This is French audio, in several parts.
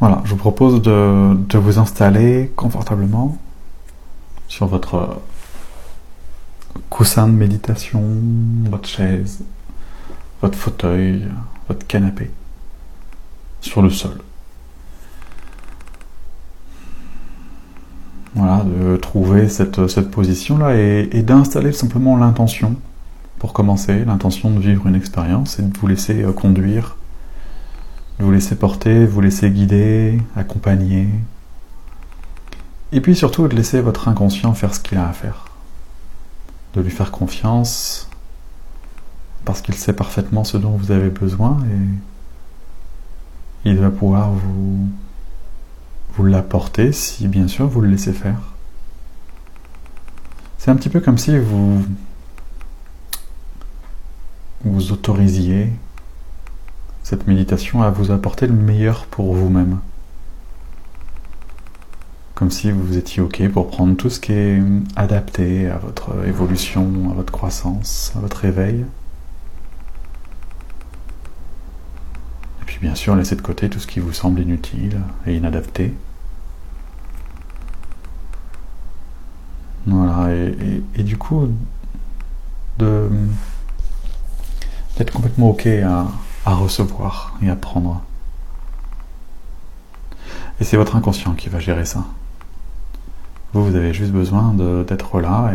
Voilà, je vous propose de, vous installer confortablement sur votre coussin de méditation, votre chaise, votre fauteuil, votre canapé, sur le sol. Voilà, de trouver cette, position-là et, d'installer simplement l'intention pour commencer, l'intention de vivre une expérience et de vous laisser euh, conduire vous laisser porter, vous laisser guider, accompagner. Et puis surtout de laisser votre inconscient faire ce qu'il a à faire. De lui faire confiance parce qu'il sait parfaitement ce dont vous avez besoin et il va pouvoir vous, vous l'apporter si bien sûr vous le laissez faire. C'est un petit peu comme si vous vous autorisiez cette méditation à vous apporter le meilleur pour vous-même. Comme si vous étiez OK pour prendre tout ce qui est adapté à votre évolution, à votre croissance, à votre éveil. Et puis bien sûr, laisser de côté tout ce qui vous semble inutile et inadapté. Voilà, et, du coup, d'être complètement OK à, à recevoir et à prendre. Et c'est votre inconscient qui va gérer ça. Vous, vous avez juste besoin d'être là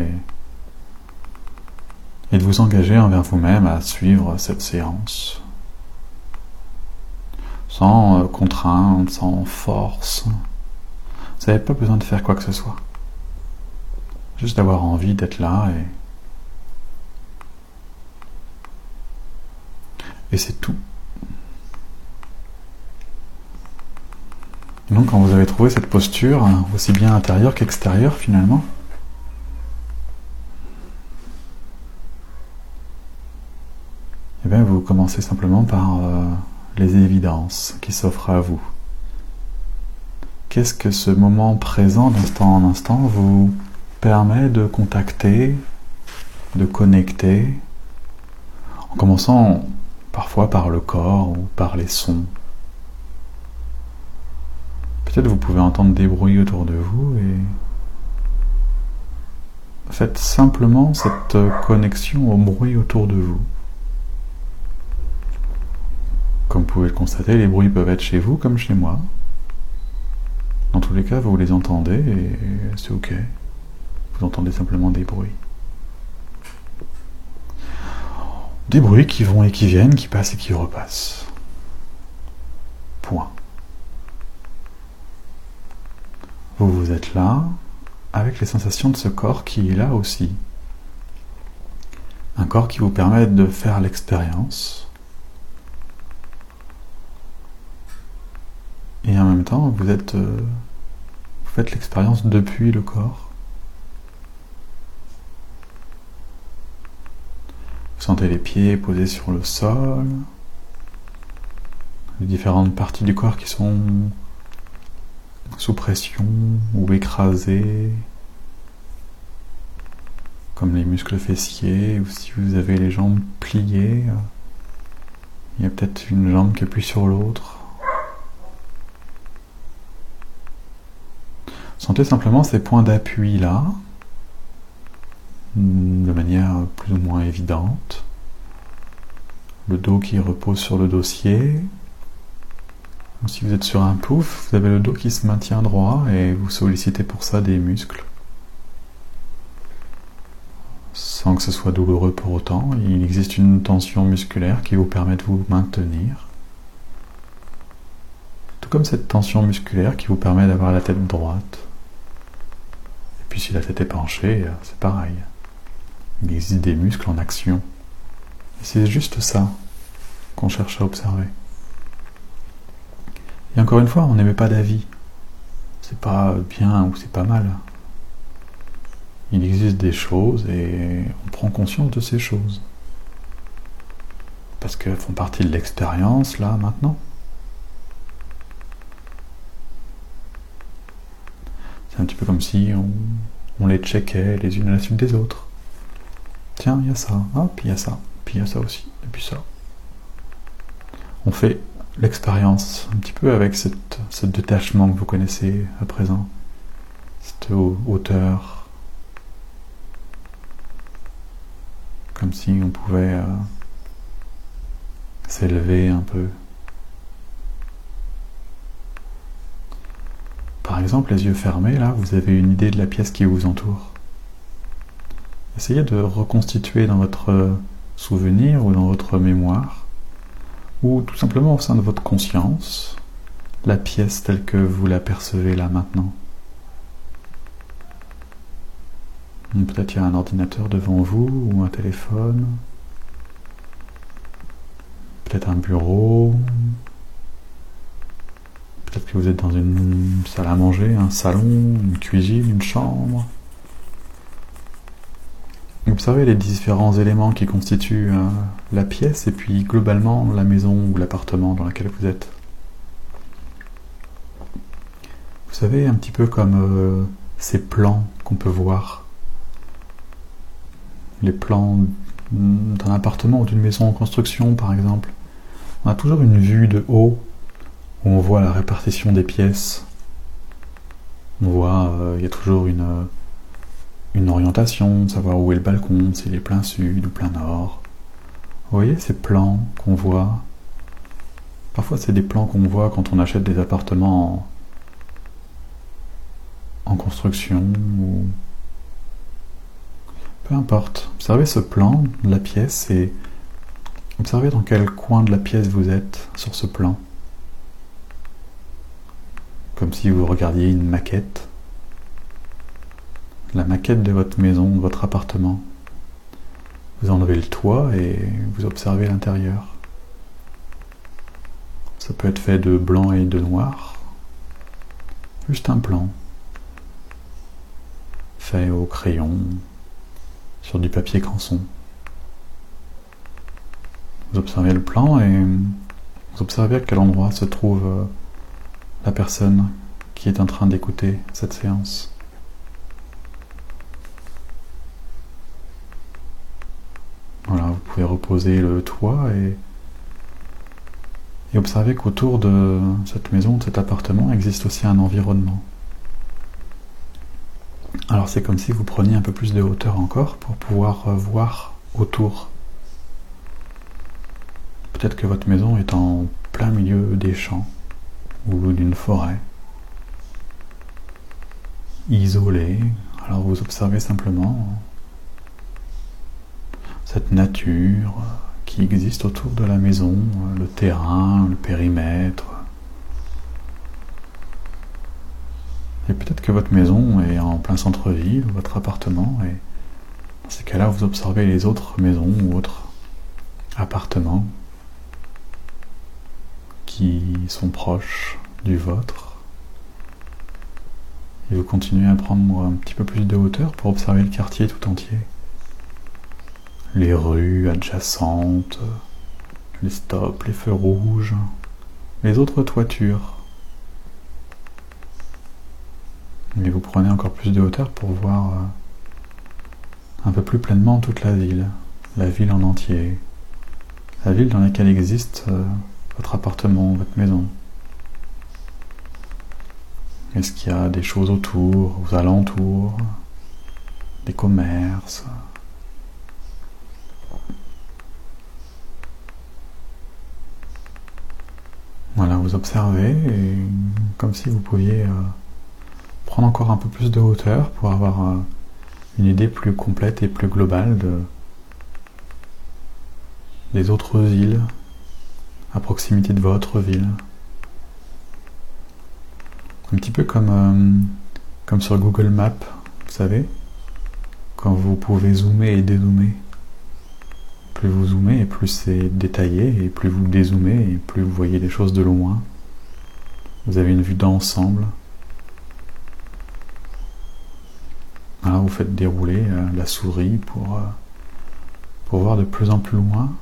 et, de vous engager envers vous-même à suivre cette séance. Sans euh, contrainte, sans force. Vous n'avez pas besoin de faire quoi que ce soit. Juste d'avoir envie d'être là et Et c'est tout. donc quand vous avez trouvé cette posture, aussi bien intérieure qu'extérieure finalement, et eh bien vous commencez simplement par euh, les évidences qui s'offrent à vous. Qu'est-ce que ce moment présent d'instant en instant vous permet de contacter, de connecter, en commençant parfois par le corps ou par les sons. Peut-être vous pouvez entendre des bruits autour de vous et faites simplement cette connexion au bruit autour de vous. Comme vous pouvez le constater, les bruits peuvent être chez vous comme chez moi. Dans tous les cas, vous les entendez et c'est ok. Vous entendez simplement des bruits. Des bruits qui vont et qui viennent, qui passent et qui repassent. Point. Vous, vous êtes là avec les sensations de ce corps qui est là aussi. Un corps qui vous permet de faire l'expérience. Et en même temps, vous êtes, euh, vous faites l'expérience depuis le corps. Sentez les pieds posés sur le sol, les différentes parties du corps qui sont sous pression ou écrasées, comme les muscles fessiers, ou si vous avez les jambes pliées, il y a peut-être une jambe qui appuie sur l'autre. Sentez simplement ces points d'appui là, de manière plus ou moins évidente. Le dos qui repose sur le dossier. Si vous êtes sur un pouf, vous avez le dos qui se maintient droit et vous sollicitez pour ça des muscles. Sans que ce soit douloureux pour autant, il existe une tension musculaire qui vous permet de vous maintenir. Tout comme cette tension musculaire qui vous permet d'avoir la tête droite. Et puis si la tête est penchée, c'est pareil. Il existe des muscles en action. C'est juste ça qu'on cherche à observer. Et encore une fois, on n'émet pas d'avis. C'est pas bien ou c'est pas mal. Il existe des choses et on prend conscience de ces choses. Parce qu'elles font partie de l'expérience, là, maintenant. C'est un petit peu comme si on, on les checkait les unes à la suite des autres. Tiens, il y a ça, puis il y a ça, puis il y a ça aussi, et puis ça. On fait l'expérience, un petit peu avec ce détachement que vous connaissez à présent, cette hauteur, comme si on pouvait euh, s'élever un peu. Par exemple, les yeux fermés, là, vous avez une idée de la pièce qui vous entoure. Essayez de reconstituer dans votre souvenir ou dans votre mémoire, ou tout simplement au sein de votre conscience, la pièce telle que vous la percevez là maintenant. Peut-être il y a un ordinateur devant vous ou un téléphone, peut-être un bureau, peut-être que vous êtes dans une salle à manger, un salon, une cuisine, une chambre. Observez les différents éléments qui constituent euh, la pièce et puis globalement la maison ou l'appartement dans lequel vous êtes. Vous savez, un petit peu comme euh, ces plans qu'on peut voir. Les plans d'un appartement ou d'une maison en construction, par exemple. On a toujours une vue de haut où on voit la répartition des pièces. On voit, euh, il y a toujours une une orientation, savoir où est le balcon, s'il est plein sud ou plein nord. Vous voyez ces plans qu'on voit? Parfois c'est des plans qu'on voit quand on achète des appartements en, construction ou... Peu importe. Observez ce plan de la pièce et observez dans quel coin de la pièce vous êtes sur ce plan. Comme si vous regardiez une maquette la maquette de votre maison, de votre appartement. Vous enlevez le toit et vous observez l'intérieur. Ça peut être fait de blanc et de noir. Juste un plan. Fait au crayon, sur du papier canson. Vous observez le plan et vous observez à quel endroit se trouve euh, la personne qui est en train d'écouter cette séance. Vous pouvez reposer le toit et, et observer qu'autour de cette maison, de cet appartement, existe aussi un environnement. Alors c'est comme si vous preniez un peu plus de hauteur encore pour pouvoir voir autour. Peut-être que votre maison est en plein milieu des champs ou d'une forêt, isolée. Alors vous observez simplement cette nature qui existe autour de la maison, le terrain, le périmètre. Et peut-être que votre maison est en plein centre-ville, votre appartement, et dans ces cas-là, vous observez les autres maisons ou autres appartements qui sont proches du vôtre. Et vous continuez à prendre un petit peu plus de hauteur pour observer le quartier tout entier les rues adjacentes, les stops, les feux rouges, les autres toitures. Et vous prenez encore plus de hauteur pour voir euh, un peu plus pleinement toute la ville, la ville en entier, la ville dans laquelle existe euh, votre appartement, votre maison. Est-ce qu'il y a des choses autour, aux alentours, des commerces Voilà, vous observez, comme si vous pouviez euh, prendre encore un peu plus de hauteur pour avoir euh, une idée plus complète et plus globale de, des autres îles à proximité de votre ville. Un petit peu comme, euh, comme sur Google Maps, vous savez, quand vous pouvez zoomer et dézoomer plus vous zoomez et plus c'est détaillé, et plus vous dézoomez et plus vous voyez les choses de loin. Vous avez une vue d'ensemble. Alors vous faites dérouler euh, la souris pour, euh, pour voir de plus en plus loin.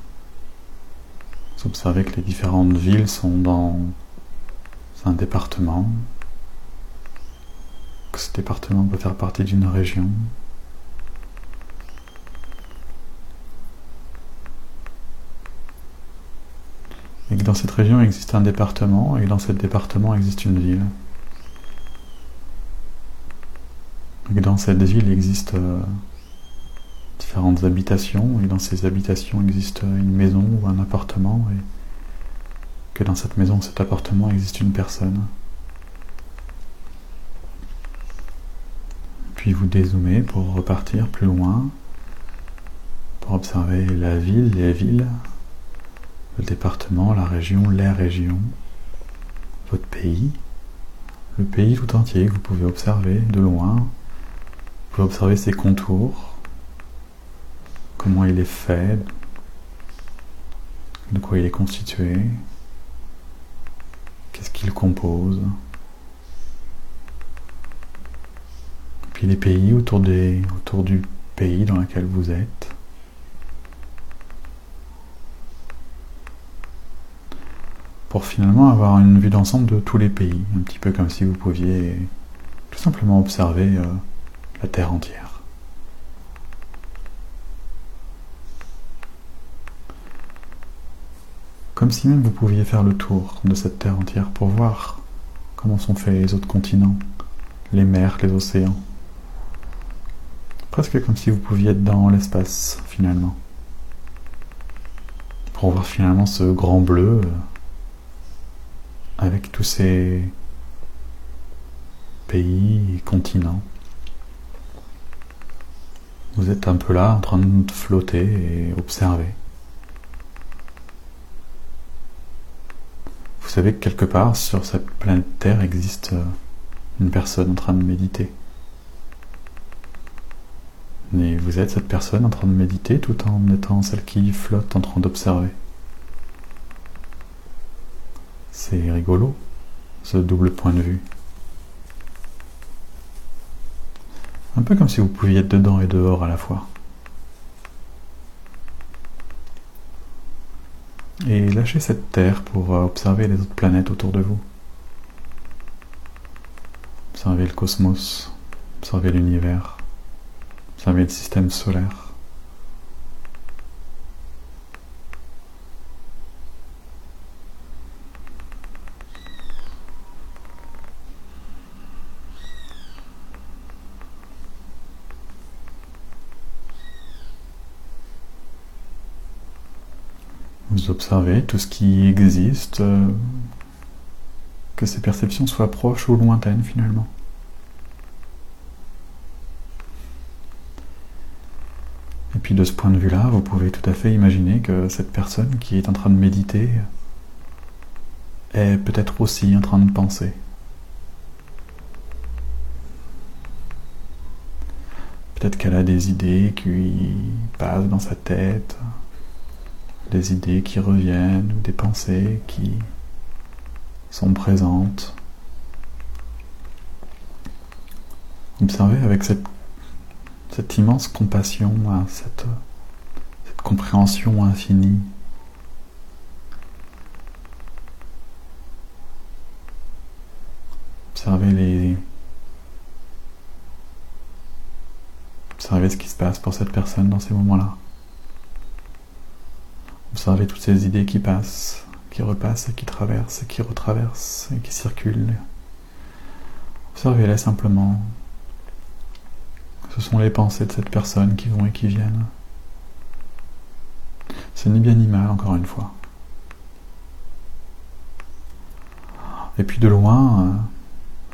Vous observez que les différentes villes sont dans un département, que ce département peut faire partie d'une région, dans cette région existe un département et dans ce département existe une ville. Et dans cette ville existe euh, différentes habitations et dans ces habitations existe une maison ou un appartement et que dans cette maison ou cet appartement existe une personne. Puis vous dézoomez pour repartir plus loin, pour observer la ville, les villes, le département, la région, les régions, votre pays, le pays tout entier que vous pouvez observer de loin. Vous pouvez observer ses contours, comment il est fait, de quoi il est constitué, qu'est-ce qu'il compose. Puis les pays autour, des, autour du pays dans lequel vous êtes. Pour finalement avoir une vue d'ensemble de tous les pays, un petit peu comme si vous pouviez tout simplement observer euh, la Terre entière. Comme si même vous pouviez faire le tour de cette Terre entière pour voir comment sont faits les autres continents, les mers, les océans. Presque comme si vous pouviez être dans l'espace finalement. Pour voir finalement ce grand bleu. Euh, avec tous ces pays et continents. Vous êtes un peu là en train de flotter et observer. Vous savez que quelque part sur cette planète Terre existe une personne en train de méditer. Et vous êtes cette personne en train de méditer tout en étant celle qui flotte en train d'observer. C'est rigolo, ce double point de vue. Un peu comme si vous pouviez être dedans et dehors à la fois. Et lâchez cette terre pour observer les autres planètes autour de vous. Observez le cosmos, observez l'univers, observez le système solaire. Vous observez tout ce qui existe, euh, que ces perceptions soient proches ou lointaines finalement. Et puis de ce point de vue-là, vous pouvez tout à fait imaginer que cette personne qui est en train de méditer est peut-être aussi en train de penser. Peut-être qu'elle a des idées qui passent dans sa tête, des idées qui reviennent, ou des pensées qui sont présentes. Observez avec cette, cette immense compassion, hein, cette, cette compréhension infinie. Observez les. Observez ce qui se passe pour cette personne dans ces moments-là. Observez toutes ces idées qui passent, qui repassent, qui traversent, qui retraversent, et qui circulent. Observez-les simplement. Ce sont les pensées de cette personne qui vont et qui viennent. Ce n'est bien ni mal, encore une fois. Et puis de loin,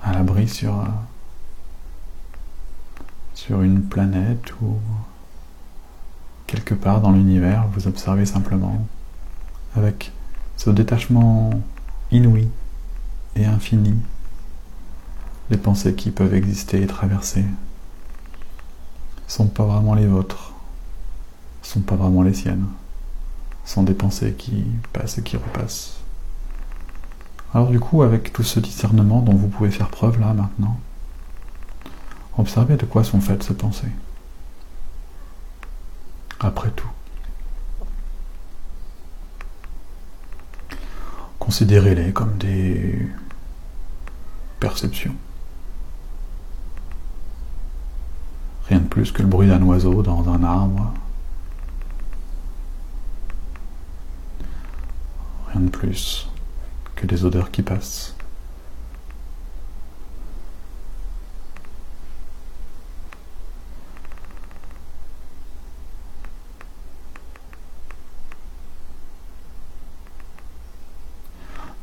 à l'abri sur, sur une planète ou quelque part dans l'univers, vous observez simplement, avec ce détachement inouï et infini, les pensées qui peuvent exister et traverser sont pas vraiment les vôtres, sont pas vraiment les siennes, sont des pensées qui passent et qui repassent. Alors du coup, avec tout ce discernement dont vous pouvez faire preuve là maintenant, observez de quoi sont faites ces pensées après tout. Considérez-les comme des perceptions. Rien de plus que le bruit d'un oiseau dans un arbre. Rien de plus que des odeurs qui passent.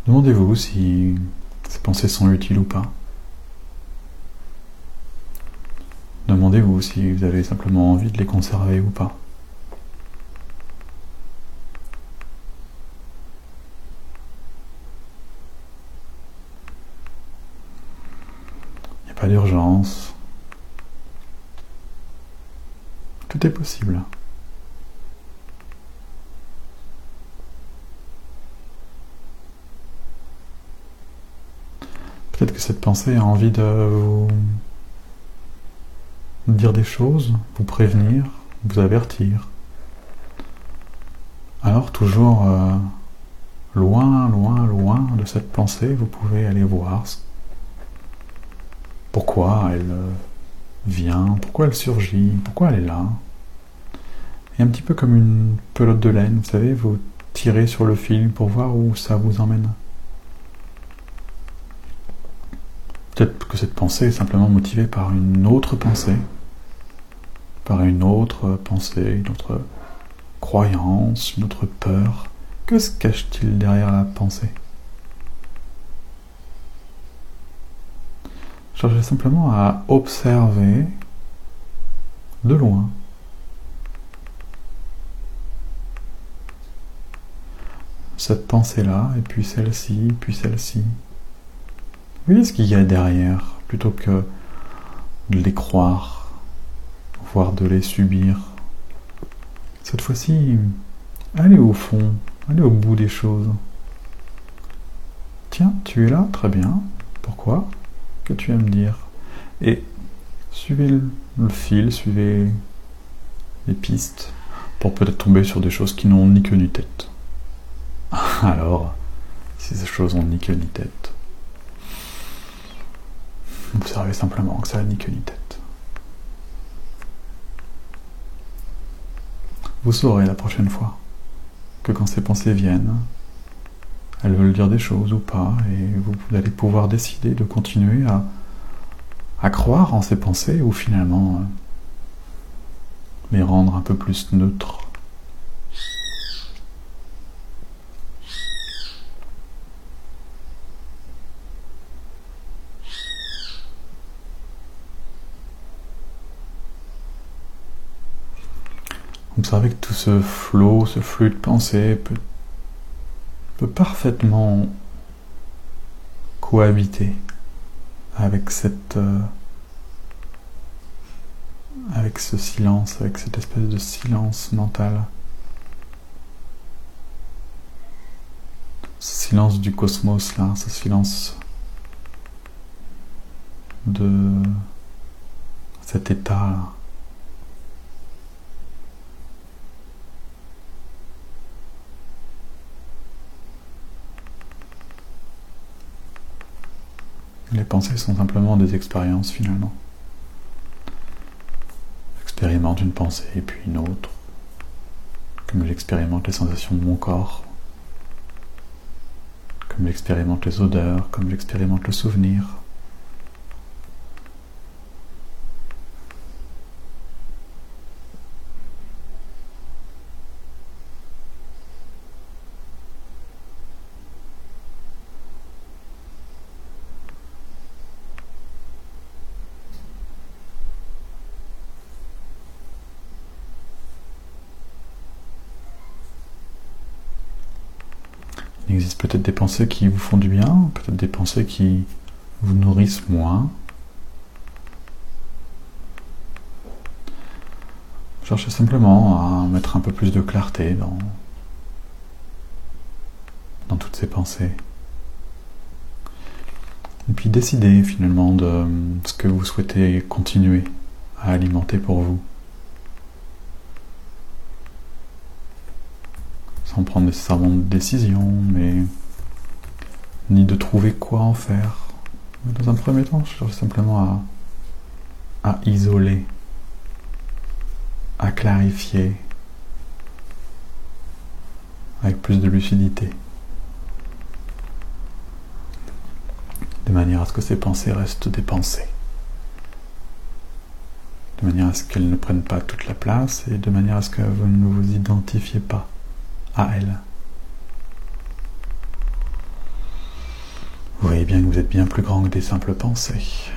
Demandez-vous si ces pensées sont utiles ou pas. Demandez-vous si vous avez simplement envie de les conserver ou pas. Il n'y a pas d'urgence. Tout est possible. Peut-être que cette pensée a envie de vous dire des choses, vous prévenir, vous avertir. Alors toujours euh, loin, loin, loin de cette pensée, vous pouvez aller voir pourquoi elle euh, vient, pourquoi elle surgit, pourquoi elle est là. Et un petit peu comme une pelote de laine, vous savez, vous tirez sur le fil pour voir où ça vous emmène. Peut-être que cette pensée est simplement motivée par une autre pensée, par une autre pensée, une autre croyance, une autre peur. Que se cache-t-il derrière la pensée? Cherchez simplement à observer de loin cette pensée-là, et puis celle-ci, puis celle-ci. Voyez ce qu'il y a derrière, plutôt que de les croire, voire de les subir. Cette fois-ci, allez au fond, allez au bout des choses? Tiens, tu es là, très bien. Pourquoi? Que tu aimes dire? Et suivez le fil, suivez les pistes, pour peut-être tomber sur des choses qui n'ont ni queue ni tête. Alors, si ces choses ont ni queue ni tête, Observez simplement que ça n'a ni queue ni tête. Vous saurez la prochaine fois que quand ces pensées viennent, elles veulent dire des choses ou pas, et vous allez pouvoir décider de continuer à, à croire en ces pensées ou finalement euh, les rendre un peu plus neutres Observez que tout ce flot, ce flux de pensée peut, peut parfaitement cohabiter avec cette euh, avec ce silence, avec cette espèce de silence mental. Ce silence du cosmos là, ce silence de cet état là. Les pensées sont simplement des expériences finalement. J'expérimente une pensée et puis une autre, comme j'expérimente les sensations de mon corps, comme j'expérimente les odeurs, comme j'expérimente le souvenir. Peut-être des pensées qui vous font du bien, peut-être des pensées qui vous nourrissent moins. Cherchez simplement à mettre un peu plus de clarté dans, dans toutes ces pensées. Et puis décidez finalement de ce que vous souhaitez continuer à alimenter pour vous. sans prendre nécessairement de décision, mais ni de trouver quoi en faire. Dans un premier temps, je cherche simplement à, à isoler, à clarifier avec plus de lucidité, de manière à ce que ces pensées restent des pensées. De manière à ce qu'elles ne prennent pas toute la place et de manière à ce que vous ne vous identifiez pas à elles. Vous voyez bien que vous êtes bien plus grand que des simples pensées.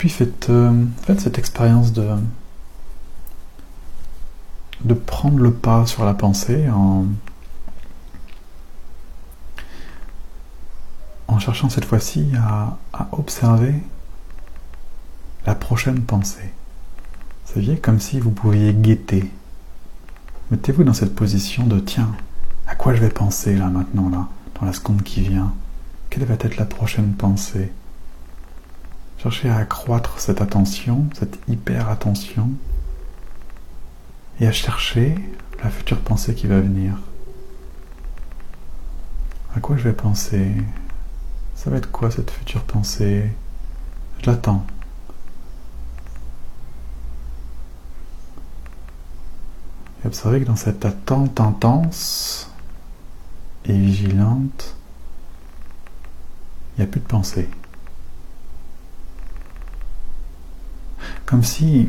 Puis faites, euh, faites cette expérience de, prendre le pas sur la pensée en, cherchant cette fois-ci à, à, observer la prochaine pensée. Vous saviez, comme si vous pouviez guetter. Mettez-vous dans cette position de tiens, à quoi je vais penser là maintenant, là, dans la seconde qui vient? Quelle va être la prochaine pensée? Cherchez à accroître cette attention, cette hyper attention, et à chercher la future pensée qui va venir. À quoi je vais penser? Ça va être quoi cette future pensée? Je l'attends. Et observez que dans cette attente intense et vigilante, il n'y a plus de pensée. Comme si,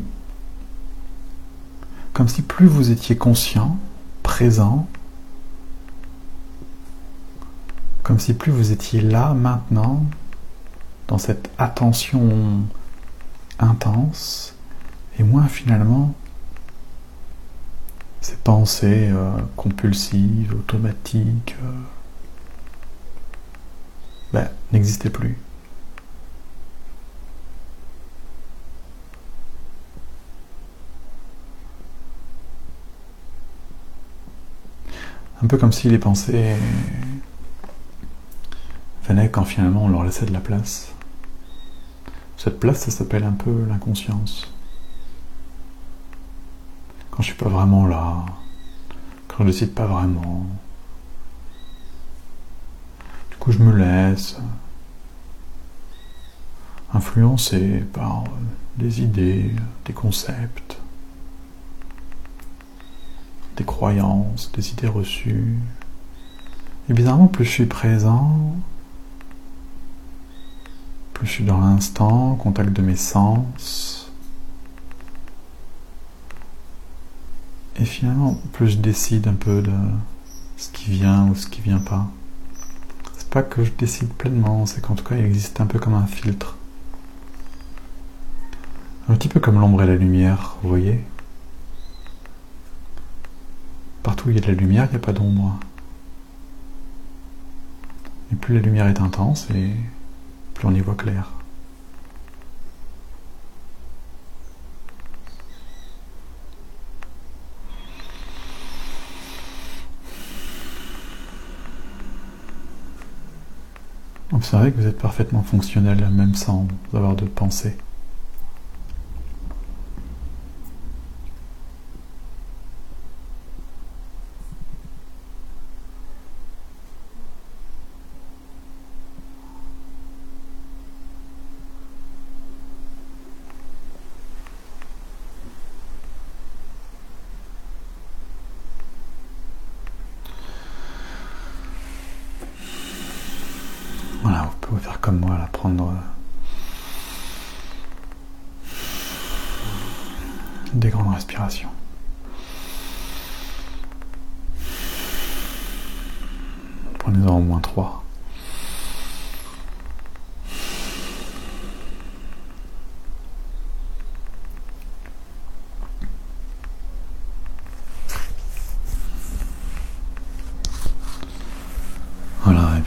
plus vous étiez conscient, présent, comme si plus vous étiez là maintenant, dans cette attention intense, et moins finalement ces pensées euh, compulsives, automatiques, euh, ben, n'existaient plus. Un peu comme si les pensées venaient quand finalement on leur laissait de la place. Cette place, ça s'appelle un peu l'inconscience. Quand je suis pas vraiment là, quand je décide pas vraiment. Du coup, je me laisse influencer par des idées, des concepts croyances, des idées reçues. Et bizarrement, plus je suis présent, plus je suis dans l'instant, contact de mes sens. Et finalement, plus je décide un peu de ce qui vient ou ce qui vient pas. C'est pas que je décide pleinement, c'est qu'en tout cas, il existe un peu comme un filtre. Un petit peu comme l'ombre et la lumière, vous voyez Il y a de la lumière, il n'y a pas d'ombre. Et plus la lumière est intense, et plus on y voit clair. Observez que vous êtes parfaitement fonctionnel, même sans avoir de pensée. faire comme moi, là, prendre euh, des grandes respirations. Prenez-en au moins trois.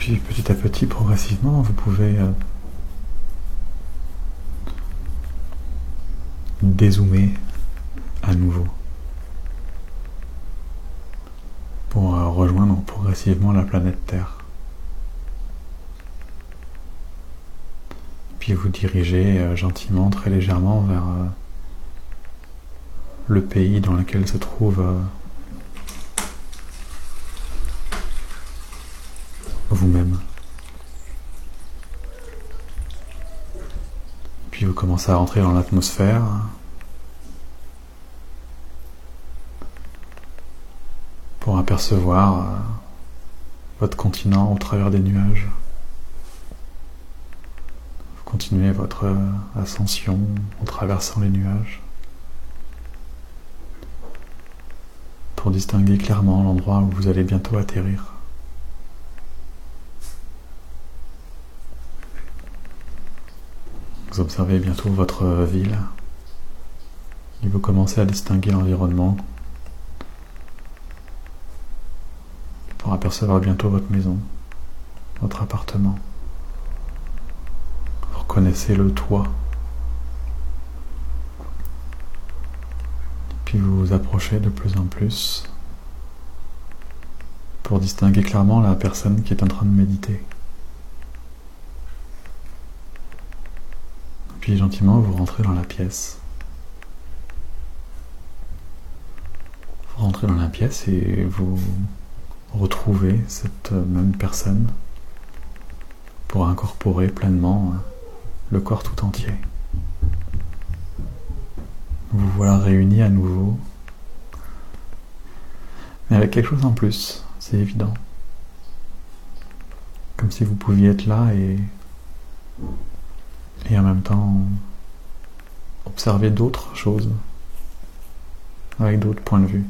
puis petit à petit, progressivement, vous pouvez euh, dézoomer nouveau pour euh, rejoindre progressivement la planète Terre. Puis vous dirigez euh, gentiment, très légèrement vers le pays dans lequel se trouve vous-même. Puis vous commencez à rentrer dans l'atmosphère. Pour apercevoir euh, votre continent au travers des nuages. Vous continuez votre euh, ascension en traversant les nuages. Pour distinguer clairement l'endroit où vous allez bientôt atterrir. Vous observez bientôt votre ville et vous commencez à distinguer l'environnement pour apercevoir bientôt votre maison, votre appartement. Vous reconnaissez le toit. Puis vous vous approchez de plus en plus pour distinguer clairement la personne qui est en train de méditer. Puis gentiment, vous rentrez dans la pièce. Vous rentrez dans la pièce et vous retrouvez cette même personne pour incorporer pleinement le corps tout entier. Vous voilà réunis à nouveau, mais avec quelque chose en plus, c'est évident. Comme si vous pouviez être là et en même temps observer d'autres choses avec d'autres points de vue.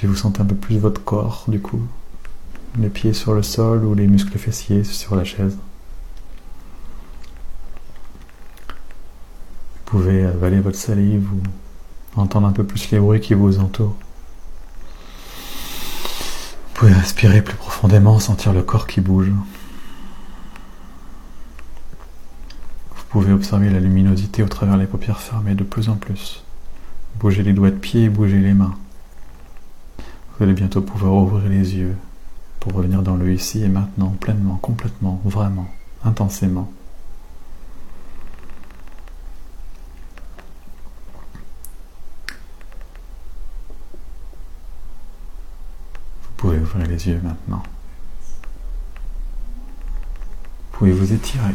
Puis vous sentez un peu plus votre corps du coup, les pieds sur le sol ou les muscles fessiers sur la chaise. Vous pouvez avaler votre salive ou entendre un peu plus les bruits qui vous entourent. Vous pouvez respirer plus profondément, sentir le corps qui bouge. Vous pouvez observer la luminosité au travers les paupières fermées de plus en plus. Bougez les doigts de pied et bougez les mains. Vous allez bientôt pouvoir ouvrir les yeux pour revenir dans le ici et maintenant, pleinement, complètement, vraiment, intensément. Vous pouvez ouvrir les yeux maintenant. Vous pouvez vous étirer.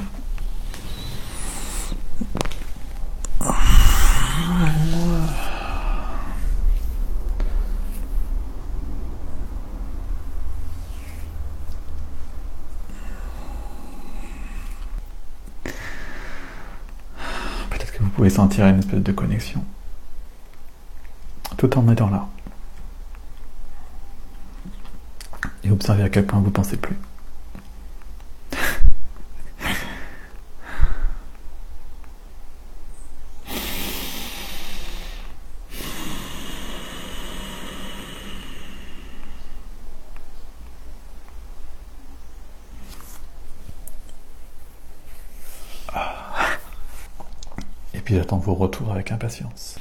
Peut-être que vous pouvez sentir une espèce de connexion. Tout en étant là. Et observer à quel point vous pensez plus. Et puis j'attends vos retours avec impatience.